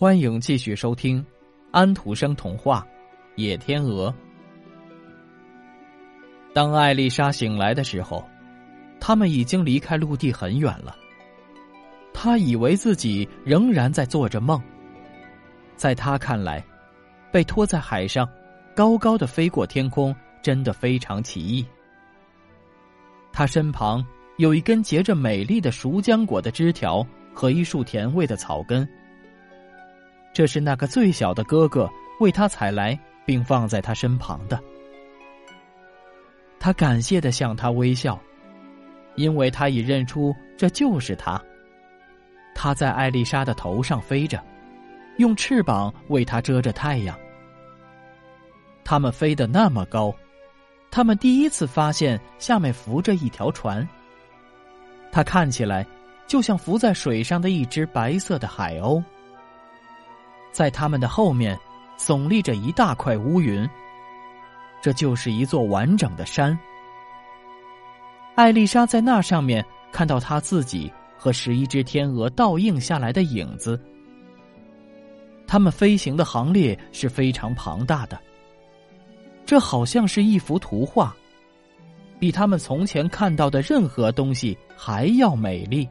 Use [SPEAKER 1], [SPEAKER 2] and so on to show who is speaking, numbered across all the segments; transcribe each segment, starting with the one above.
[SPEAKER 1] 欢迎继续收听《安徒生童话》《野天鹅》。当艾丽莎醒来的时候，他们已经离开陆地很远了。她以为自己仍然在做着梦。在她看来，被拖在海上，高高的飞过天空，真的非常奇异。她身旁有一根结着美丽的熟浆果的枝条和一束甜味的草根。这是那个最小的哥哥为他采来，并放在他身旁的。他感谢的向他微笑，因为他已认出这就是他。他在艾丽莎的头上飞着，用翅膀为她遮着太阳。他们飞得那么高，他们第一次发现下面浮着一条船。它看起来就像浮在水上的一只白色的海鸥。在他们的后面，耸立着一大块乌云。这就是一座完整的山。艾丽莎在那上面看到她自己和十一只天鹅倒映下来的影子。他们飞行的行列是非常庞大的。这好像是一幅图画，比他们从前看到的任何东西还要美丽。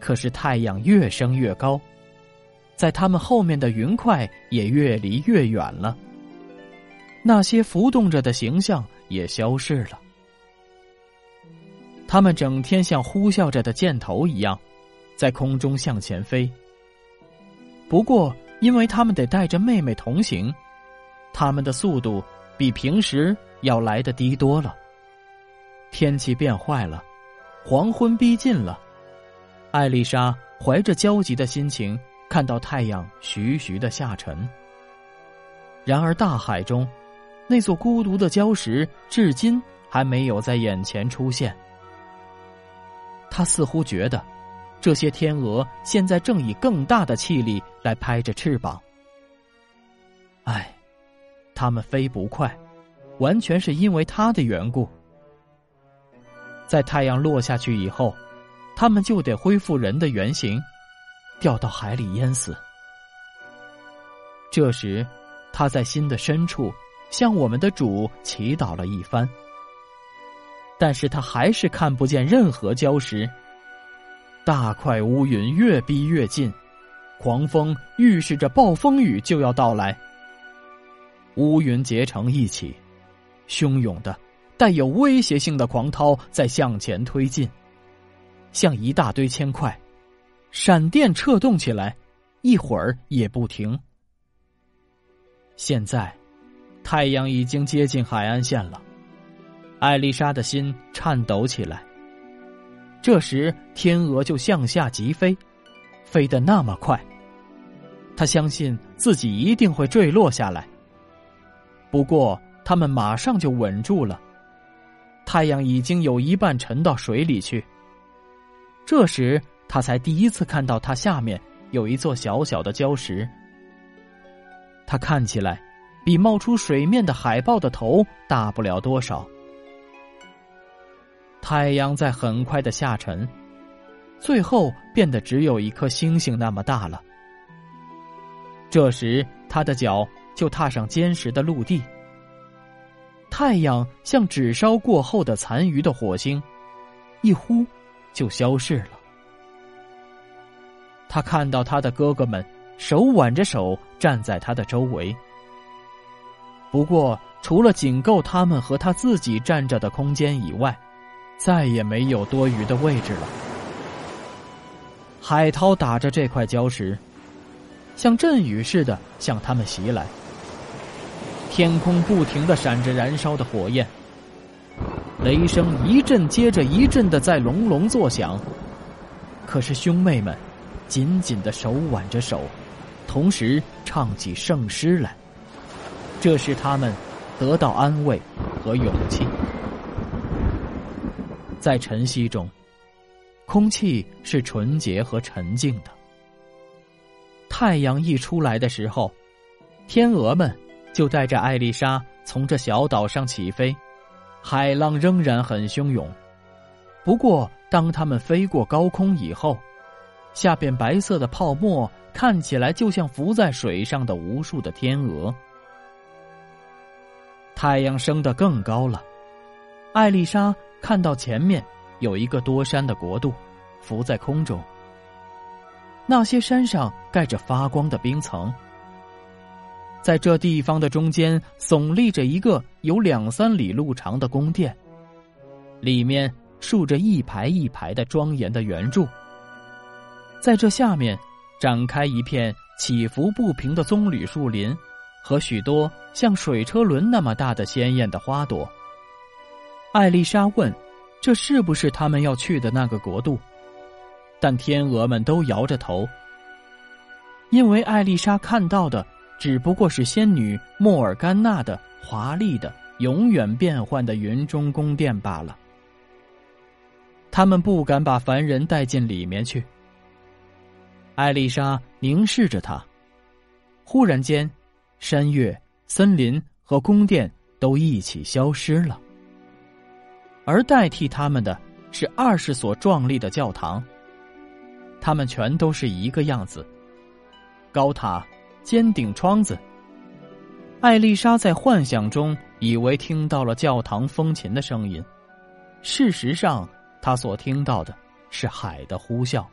[SPEAKER 1] 可是太阳越升越高。在他们后面的云块也越离越远了，那些浮动着的形象也消失了。他们整天像呼啸着的箭头一样，在空中向前飞。不过，因为他们得带着妹妹同行，他们的速度比平时要来的低多了。天气变坏了，黄昏逼近了，艾丽莎怀着焦急的心情。看到太阳徐徐的下沉，然而大海中那座孤独的礁石至今还没有在眼前出现。他似乎觉得，这些天鹅现在正以更大的气力来拍着翅膀。唉，它们飞不快，完全是因为他的缘故。在太阳落下去以后，它们就得恢复人的原形。掉到海里淹死。这时，他在心的深处向我们的主祈祷了一番，但是他还是看不见任何礁石。大块乌云越逼越近，狂风预示着暴风雨就要到来。乌云结成一起，汹涌的、带有威胁性的狂涛在向前推进，像一大堆铅块。闪电掣动起来，一会儿也不停。现在，太阳已经接近海岸线了，艾丽莎的心颤抖起来。这时，天鹅就向下急飞，飞得那么快，她相信自己一定会坠落下来。不过，它们马上就稳住了。太阳已经有一半沉到水里去。这时。他才第一次看到，它下面有一座小小的礁石。它看起来比冒出水面的海豹的头大不了多少。太阳在很快的下沉，最后变得只有一颗星星那么大了。这时，他的脚就踏上坚实的陆地。太阳像纸烧过后的残余的火星，一呼就消逝了。他看到他的哥哥们手挽着手站在他的周围，不过除了仅够他们和他自己站着的空间以外，再也没有多余的位置了。海涛打着这块礁石，像阵雨似的向他们袭来。天空不停的闪着燃烧的火焰，雷声一阵接着一阵的在隆隆作响。可是兄妹们。紧紧的手挽着手，同时唱起圣诗来。这使他们得到安慰和勇气。在晨曦中，空气是纯洁和沉静的。太阳一出来的时候，天鹅们就带着艾丽莎从这小岛上起飞。海浪仍然很汹涌，不过当他们飞过高空以后。下边白色的泡沫看起来就像浮在水上的无数的天鹅。太阳升得更高了，艾丽莎看到前面有一个多山的国度，浮在空中。那些山上盖着发光的冰层，在这地方的中间耸立着一个有两三里路长的宫殿，里面竖着一排一排的庄严的圆柱。在这下面，展开一片起伏不平的棕榈树林，和许多像水车轮那么大的鲜艳的花朵。艾丽莎问：“这是不是他们要去的那个国度？”但天鹅们都摇着头，因为艾丽莎看到的只不过是仙女莫尔甘娜的华丽的、永远变幻的云中宫殿罢了。他们不敢把凡人带进里面去。艾丽莎凝视着他，忽然间，山岳、森林和宫殿都一起消失了，而代替他们的是二十所壮丽的教堂。他们全都是一个样子，高塔、尖顶窗子。艾丽莎在幻想中以为听到了教堂风琴的声音，事实上，她所听到的是海的呼啸。